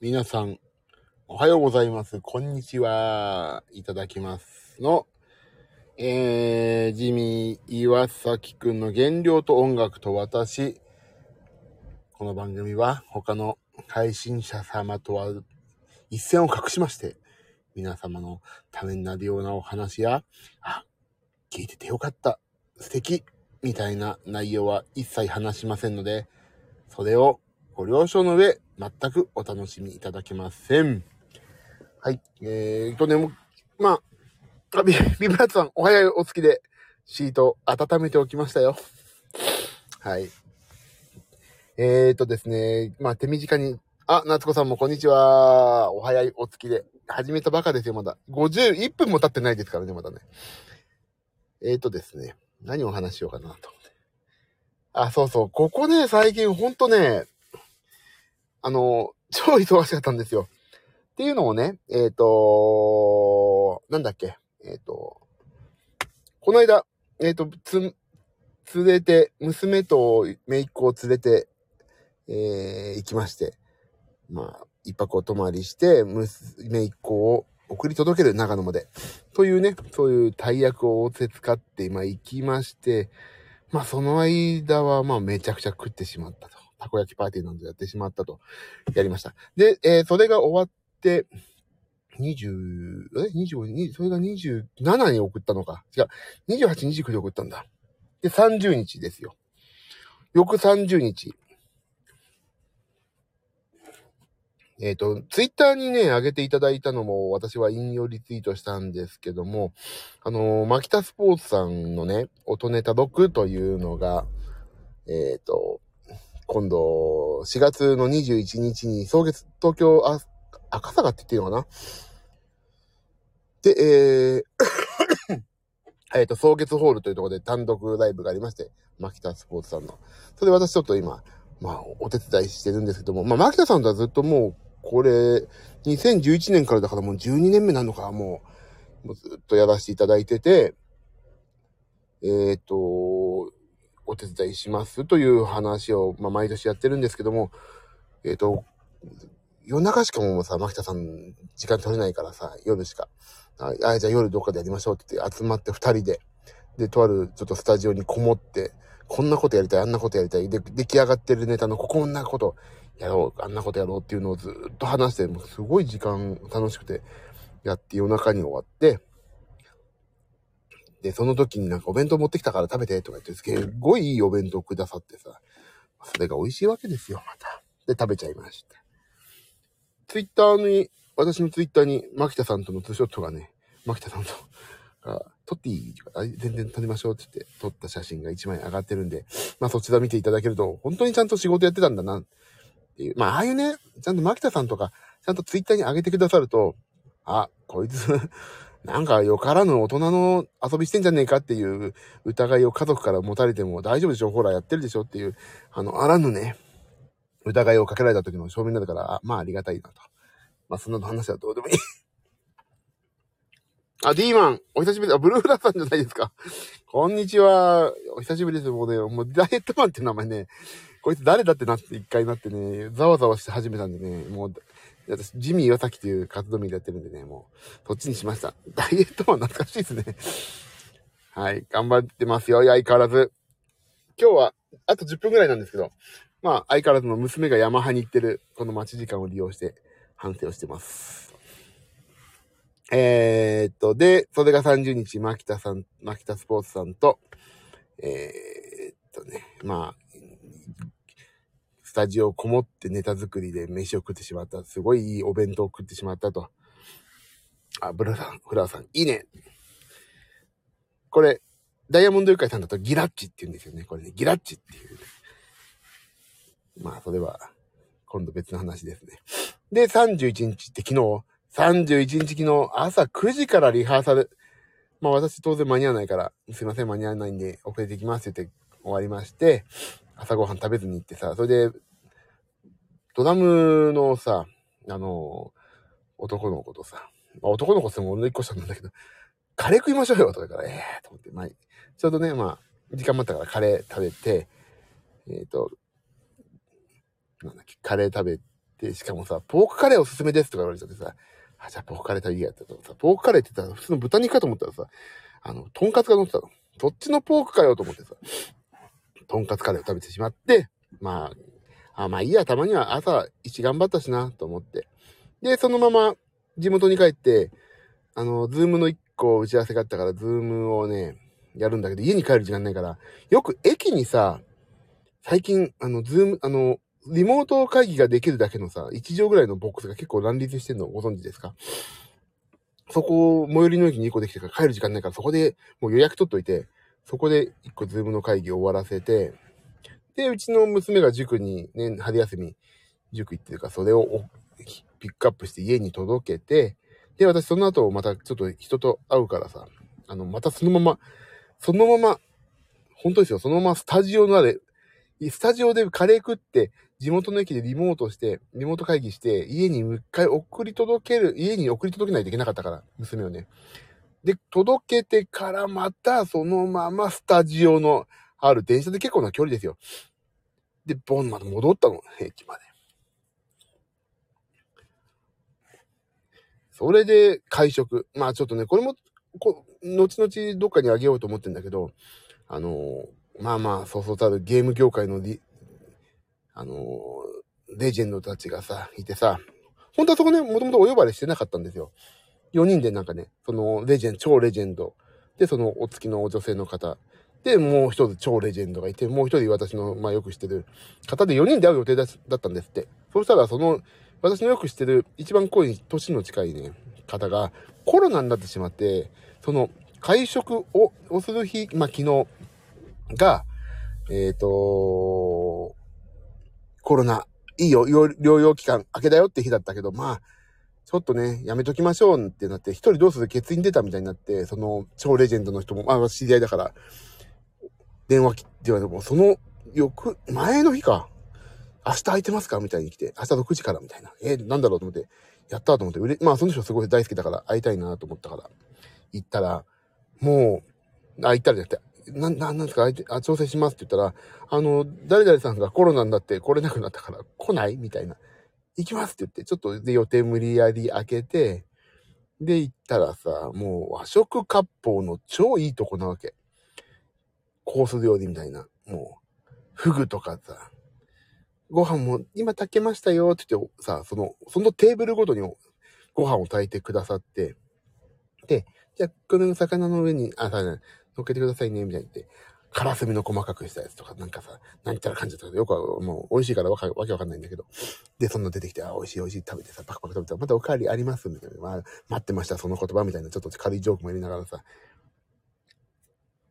皆さん、おはようございます。こんにちは。いただきますの、えー、ジミー岩崎くんの原料と音楽と私。この番組は他の配信者様とは一線を画しまして、皆様のためになるようなお話や、あ、聞いててよかった、素敵、みたいな内容は一切話しませんので、それをご了承の上、全くお楽しみいただけません。はい。えーとね、まあ、ビ ビブラッツさん、お早いお付きで、シート温めておきましたよ。はい。えーとですね、まあ手短に、あ、夏子さんもこんにちは。お早いお付きで。始めたばかですよ、まだ。51分も経ってないですからね、まだね。えーとですね、何をお話しようかなと。あ、そうそう。ここね、最近ほんとね、あの、超忙しかったんですよ。っていうのをね、えっ、となんだっけ、えっ、と、この間、えっ、と、つ、連れて、娘と姪っ子を連れて、えー行きまして、まあ、一泊お泊まりして、娘一個を送り届ける長野まで。というね、そういう大役を仰せ使って、まあ行きまして、まあその間はまあめちゃくちゃ食ってしまったと。たこ焼きパーティーなんぞやってしまったと。やりました。で、えーそれが終わって、20、え ?25、それが27に送ったのか。違う。28、29に送ったんだ。で、30日ですよ。翌30日。えっ、と、ツイッターにね、上げていただいたのも、私は引用リツイートしたんですけども、あのー、マキタスポーツさんのね、音ネタ6というのが、えっ、と、今度、4月の21日に、総月、東京、あ、赤坂って言っていいのかな？で、えー、えっと、総月ホールというところで単独ライブがありまして、マキタスポーツさんの。それで私ちょっと今、まあ、お手伝いしてるんですけども、まあ、マキタさんとはずっともう、これ、2011年からだからもう12年目なのか、もう、もうずっとやらせていただいてて、えっ、と、お手伝いしますという話を、まあ、毎年やってるんですけども、えっ、と、夜中しかもうさ、牧田さん、時間取れないからさ、夜しか。あ、あじゃあ夜どっかでやりましょうって言って集まって二人で、で、とあるちょっとスタジオにこもって、こんなことやりたい、あんなことやりたい。で、出来上がってるネタのこんなことやろう、あんなことやろうっていうのをずっと話して、もうすごい時間楽しくてやって夜中に終わって、で、その時になんかお弁当持ってきたから食べてとか言って、すっごいいいお弁当くださってさ、それが美味しいわけですよ、また。で、食べちゃいました。ツイッターに、私のツイッターに、牧田さんとのツーショットがね、牧田さんと、が撮っていいあ全然撮りましょうって言って、撮った写真が1枚上がってるんで、まあそちら見ていただけると、本当にちゃんと仕事やってたんだな、っていう。まあああいうね、ちゃんと牧田さんとか、ちゃんとツイッターに上げてくださると、あ、こいつ、なんかよからぬ大人の遊びしてんじゃねえかっていう疑いを家族から持たれても大丈夫でしょほらやってるでしょっていう、あの、あらぬね、疑いをかけられた時の証明になるから、まあありがたいなと。まあそんなの話はどうでもいい。あ、D マン、お久しぶりあ、ブルーラーさんじゃないですか。こんにちは。お久しぶりです。もうね、もうダイエットマンって名前ね、こいつ誰だってなって一回なってね、ざわざわして始めたんでね、もう、私、ジミー岩崎という活動名でやってるんでね、もう、そっちにしました。ダイエットマン懐かしいですね。はい、頑張ってますよ、相変わらず。今日は、あと10分ぐらいなんですけど、まあ、相変わらずの娘がヤマハに行ってる、この待ち時間を利用して、反省をしてます。えー、っと、で、それが30日、牧田さん、牧田スポーツさんと、えー、っとね、まあ、タジオこもってネタ作りで飯を食ってしまった。すごいいいお弁当を食ってしまったと。あ、ブラさん、フラーさん、いいね。これ、ダイヤモンドユカイさんだとギラッチって言うんですよね。これね、ギラッチっていう、ね。まあ、それは、今度別の話ですね。で、31日って昨日、31日昨日朝9時からリハーサル。まあ私当然間に合わないから、すいません間に合わないんで遅れてきますって言って終わりまして、朝ごはん食べずに行ってさ、それで、ドラムのさ、あの、男の子とさ、まあ、男の子っても俺の一個下なんだけど、カレー食いましょうよとか言うから、ええー、と思って、まあ、ちょうどね、まあ、時間もあったからカレー食べて、えっ、と、なんだっけ、カレー食べで、しかもさ、ポークカレーおすすめですとか言われちゃってさ、あ、じゃあポークカレー食べいいやって言ったらさ、ポークカレーって言ったら普通の豚肉かと思ったらさ、あの、とんかつが乗ってたの。どっちのポークかよと思ってさ、とんかつカレーを食べてしまって、まあ、あ、まあいいや、たまには朝一頑張ったしな、と思って。で、そのまま地元に帰って、あの、ズームの一個打ち合わせがあったから、ズームをね、やるんだけど、家に帰る時間ないから、よく駅にさ、最近、あの、ズーム、あの、リモート会議ができるだけのさ、1畳ぐらいのボックスが結構乱立してるのご存知ですか？そこ、最寄りの駅に1個できてから帰る時間ないから、そこでもう予約取っといて、そこで1個ズームの会議を終わらせて、で、うちの娘が塾にね、春休み、塾行ってるから、それをピックアップして家に届けて、で、私その後またちょっと人と会うからさ、あの、またそのまま、そのまま、本当ですよ、そのままスタジオのあれ、スタジオでカレー食って、地元の駅でリモートして、リモート会議して、家にもう一回送り届ける、家に送り届けないといけなかったから、娘をね。で、届けてからまたそのままスタジオのある電車で結構な距離ですよ。で、ボンまで戻ったの、駅まで。それで会食。まあちょっとね、これも、こ後々どっかにあげようと思ってんだけど、あのまあまあ、そうそうたるゲーム業界のあのレジェンドたちがさ、いてさ、本当はそこね、もともとお呼ばれしてなかったんですよ。4人でなんかね、そのレジェンド、超レジェンド。で、そのお付きの女性の方。で、もう一つ超レジェンドがいて、もう一人私の、まあよく知ってる方で4人で会う予定だったんですって。そしたら、その、私のよく知ってる一番濃い年の近いね、方がコロナになってしまって、その会食を、をする日、まあ昨日が、えっ、ー、と、コロナ、いいよ、療養期間明けだよって日だったけど、まあ、ちょっとね、やめときましょうってなって、一人どうする？欠員出たみたいになって、その超レジェンドの人も、まあ知り合いだから、電話切って言われても、その翌、前の日か。明日空いてますか？みたいに来て、明日6時からみたいな。えー、なんだろうと思って、やったと思って、うれ、まあその人すごい大好きだから会いたいなと思ったから、行ったら、もう、あ、行ったらじゃなくて、な、な、なんですか、あ、調整しますって言ったら、あの、誰々さんがコロナになって来れなくなったから来ない？みたいな。行きますって言って、ちょっとで予定無理やり開けて、で行ったらさ、もう和食割烹の超いいとこなわけ。コース料理みたいな。もう、フグとかさ、ご飯も今炊けましたよって言ってさ、その、そのテーブルごとにご飯を炊いてくださって、で、じゃあ、この魚の上に、あ、さ、乗っけてくださいね、みたいに言って、カラスミの細かくしたやつとか、なんかさ、何言ったら感じたけど、よくはもう美味しいからわかわけわかんないんだけど。で、そんな出てきて、あ、美味しい美味しい食べてさ、パクパク食べたら、またおかわりありますみたいな。まあ、待ってました、その言葉みたいな、ちょっと軽いジョークもやりながらさ、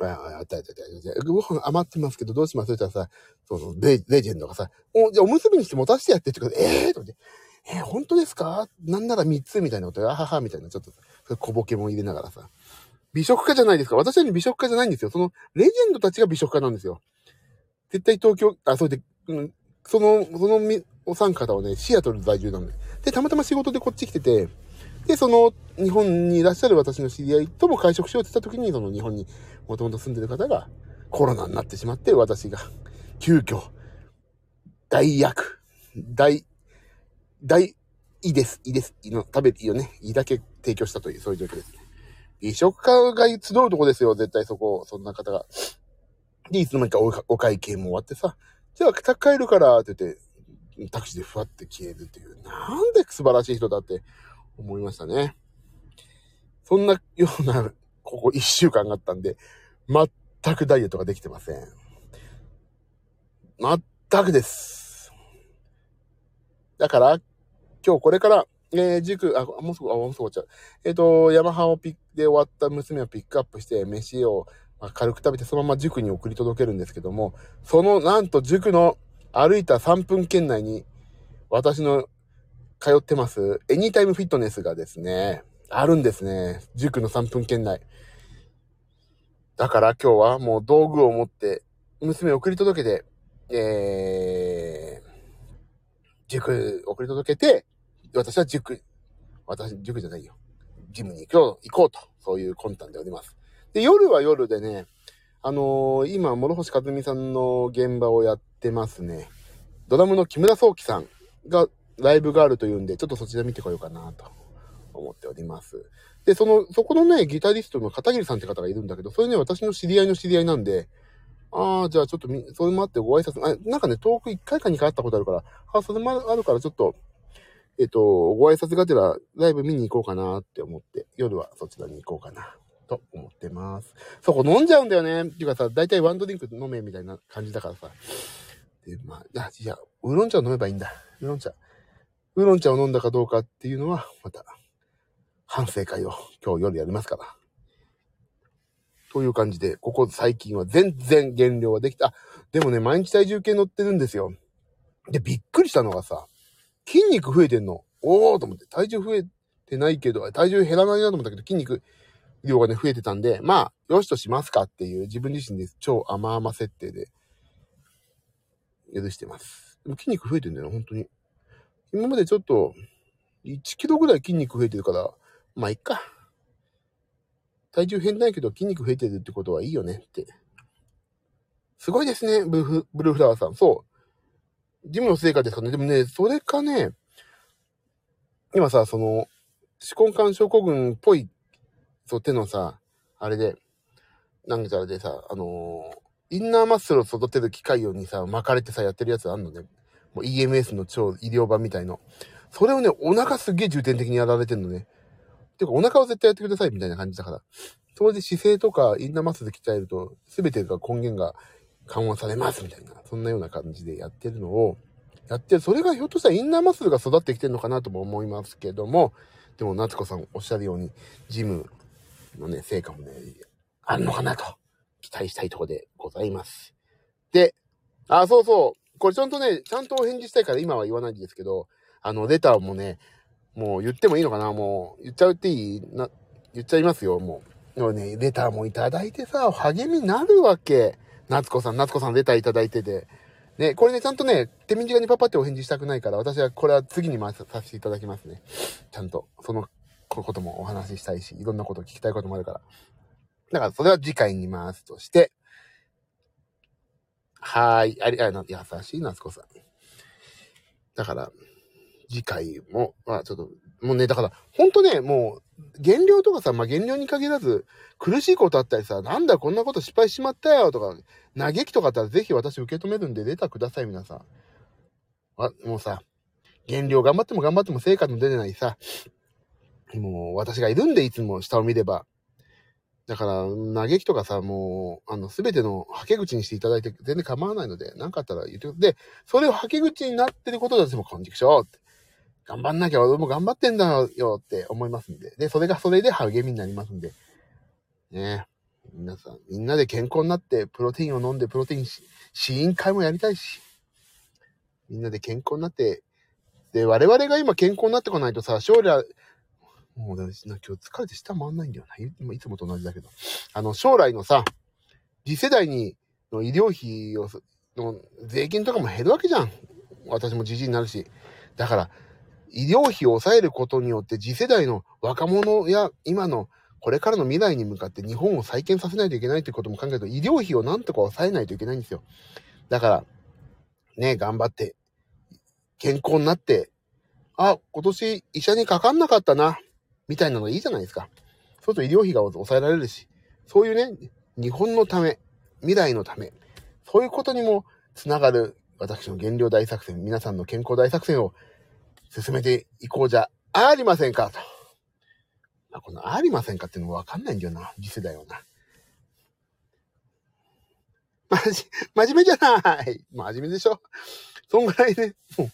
ああ、あったあったあった。ご飯余ってますけど、どうします？って言ったらさ、そのレ、レジェンドがさ、お、じゃおむすびにして持たせてやってって言って、ええー、と思って、えー、本当ですか？なんなら3つみたいなこと、あはは、みたいな、ちょっと、小ボケも入れながらさ、美食家じゃないですか。私は美食家じゃないんですよ。その、レジェンドたちが美食家なんですよ。絶対東京、あ、それで、うん、その、そのみお三方はね、シアトル在住なんで。で、たまたま仕事でこっち来てて、で、その、日本にいらっしゃる私の知り合いとも会食しようって言った時に、その日本にもともと住んでる方がコロナになってしまって、私が、急遽、大役、大、大、いいです、いいです、いいの、食べていいよね、いいだけ提供したという、そういう状況ですね。美食家が集うとこですよ、絶対そこ、そんな方が。で、いつの間にかお会計も終わってさ、じゃあ、帰るから、って言って、タクシーでふわって消えるっていう、なんで素晴らしい人だって思いましたね。そんなような、ここ一週間があったんで、全くダイエットができてません。全くです。だから、今日これから、えー、塾、あ、もうすぐ、あ、もうすぐ終わっちゃう。えっ、ー、と、ヤマハをピックで終わった娘をピックアップして、飯を、まあ、軽く食べて、そのまま塾に送り届けるんですけども、その、なんと塾の歩いた3分圏内に、私の通ってます、エニータイムフィットネスがですね、あるんですね。塾の3分圏内。だから今日はもう道具を持って、娘を送り届けて、えー、塾送り届けて、私は塾、私、塾じゃないよ。ジムに行こう、行こうと、そういう魂胆でおります。で、夜は夜でね、あのー、今、諸星和美さんの現場をやってますね。ドラムの木村壮樹さんが、ライブがあるというんで、ちょっとそちら見てこようかなと思っております。で、その、そこのね、ギタリストの片桐さんって方がいるんだけど、それね、私の知り合いの知り合いなんで、ああ、じゃあちょっとみ、それもあってご挨拶、あ、なんかね、遠く1回か2回会ったことあるから、あ、それもあるからちょっと、えっと、ご挨拶がてらライブ見に行こうかなって思って、夜はそちらに行こうかなと思ってます。そこ飲んじゃうんだよね。っていうかさ、だいたいワンドリンク飲めみたいな感じだからさ。で、まあ、あ、いや、ウーロン茶飲めばいいんだ。ウーロン茶。ウーロン茶を飲んだかどうかっていうのは、また、反省会を今日夜やりますから。という感じで、ここ最近は全然減量はできた。でもね、毎日体重計乗ってるんですよ。で、びっくりしたのがさ、筋肉増えてんの。おーと思って、体重増えてないけど、体重減らないなと思ったけど、筋肉量がね、増えてたんで、まあ、よしとしますかっていう自分自身で超甘々設定で、許してます。でも筋肉増えてんだよ、本当に。今までちょっと、1キロぐらい筋肉増えてるから、まあ、いっか。体重変ないけど筋肉増えてるってことはいいよねって。すごいですね、ブルフブルーフラワーさん。そう。ジムの成果ですかね。でもね、それかね、今さ、その、思考感症候群っぽい、そう、手のさ、あれで、なんかあれでさ、あのー、インナーマッスルを育てる機械用にさ、巻かれてさ、やってるやつあんのね。もう EMS の超医療版みたいの。それをね、お腹すげえ重点的にやられてんのね。てか、お腹を絶対やってくださいみたいな感じだから。それで姿勢とかインナーマッスル鍛えると、すべてが根源が緩和されますみたいな、そんなような感じでやってるのを、やってる。それがひょっとしたらインナーマッスルが育ってきてるのかなとも思いますけども、でも、夏子さんおっしゃるように、ジムのね、成果もね、あるのかなと、期待したいとこでございます。で、あ、そうそう。これちゃんとね、ちゃんとお返事したいから今は言わないんですけど、あの、レターもね、もう言ってもいいのかな？もう、言っちゃうっていい？な、言っちゃいますよ、もう。もね、レターもいただいてさ、励みになるわけ。夏子さん、夏子さんレターいただいてて。ね、これね、ちゃんとね、手短にパパってお返事したくないから、私はこれは次に回させていただきますね。ちゃんと、そのこともお話ししたいし、いろんなこと聞きたいこともあるから。だから、それは次回に回すとして、はい。あり、あ、優しい夏子さん。だから、次回も、まあちょっと、もうね、だから、ほんとね、もう、減量とかさ、まあ減量に限らず、苦しいことあったりさ、なんだこんなこと失敗しまったよとか、嘆きとかあったらぜひ私受け止めるんでレターください、皆さん。あ、もうさ、減量頑張っても頑張っても成果の出てないさ、もう私がいるんでいつも下を見れば。だから、嘆きとかさ、もう、あの、すべてのはけ口にしていただいて全然構わないので、何かあったら言ってくで、それをはけ口になってることだっても、こんじくしょうって。頑張んなきゃ俺も頑張ってんだよって思いますんで。で、それがそれで励みになりますんで。ね皆さん、みんなで健康になって、プロテインを飲んで、プロテイン試飲会もやりたいし。みんなで健康になって、で、我々が今健康になってこないとさ、将来、もう今日疲れて下回んないんだよな。いつもと同じだけど。あの、将来のさ、次世代に、の医療費を、の税金とかも減るわけじゃん。私もじじいになるし。だから、医療費を抑えることによって次世代の若者や今のこれからの未来に向かって日本を再建させないといけないということも考えると医療費をなんとか抑えないといけないんですよ。だから、ね、頑張って、健康になって、あ、今年医者にかかんなかったな、みたいなのいいじゃないですか。そうすると医療費が抑えられるし、そういうね、日本のため、未来のため、そういうことにもつながる私の減量大作戦、皆さんの健康大作戦を進めていこうじゃありませんかと。まあ、このありませんかっていうのもわかんないんだよな。次世代はな。まじ、真面目じゃない真面目でしょそんぐらいね、も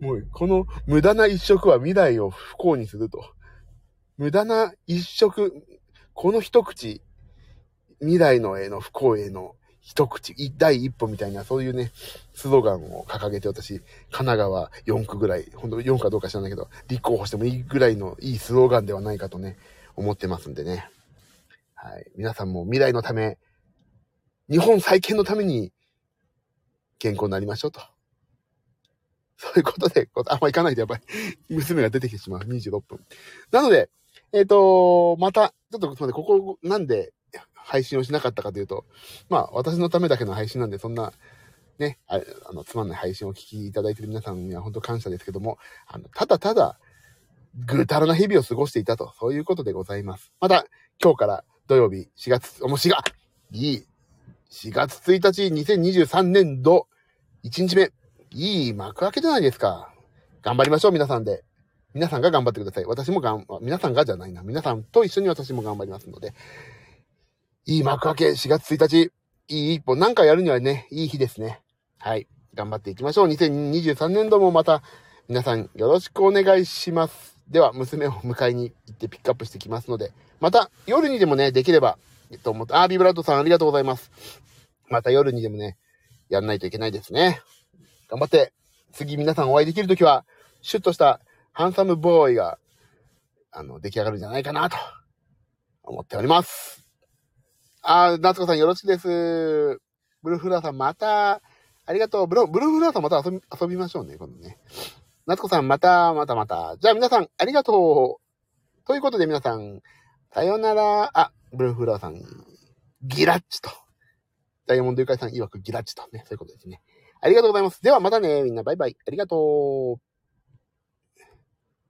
う、もう、この無駄な一食は未来を不幸にすると。無駄な一食、この一口、未来のへの不幸への一口、第一歩みたいな、そういうね、スローガンを掲げて私、神奈川4区ぐらい、本当4区かどうか知らないけど、立候補してもいいぐらいのいいスローガンではないかとね、思ってますんでね。はい。皆さんも未来のため、日本再建のために、健康になりましょうと。そういうことで、あんま行かないでやっぱり、娘が出てきてしまう。26分。なので、えっ、ー、と、また、ちょっとすみません、ここ、なんで、配信をしなかったかというと、まあ、私のためだけの配信なんで、そんな、ね、ああの、つまんない配信を聞きいただいている皆さんには本当感謝ですけども、あの、ただただ、ぐたらな日々を過ごしていたと、そういうことでございます。また、今日から土曜日、4月、おもう4月、いい、4月1日、2023年度、1日目、いい幕開けじゃないですか。頑張りましょう、皆さんで。皆さんが頑張ってください。私もがん、皆さんがじゃないな。皆さんと一緒に私も頑張りますので。いい幕開け、4月1日、いい一歩、なんかやるにはね、いい日ですね。はい。頑張っていきましょう。2023年度もまた、皆さんよろしくお願いします。では、娘を迎えに行ってピックアップしてきますので、また夜にでもね、できれば、えっと思って、あー、ビブラートさんありがとうございます。また夜にでもね、やんないといけないですね。頑張って、次皆さんお会いできるときは、シュッとしたハンサムボーイが、あの、出来上がるんじゃないかなと、思っております。あー、夏子さんよろしくです。ブルーフラーさんまた、ありがとう。ブルブルーフラーさんまた遊び、遊びましょうね、今度ね。夏子さんまた、またまた。じゃあ皆さん、ありがとう。ということで皆さん、さよなら。あ、ブルーフラーさん、ギラッチと。ダイヤモンドユカイさん曰くギラッチとね、そういうことですね。ありがとうございます。ではまたね、みんなバイバイ。ありがとう。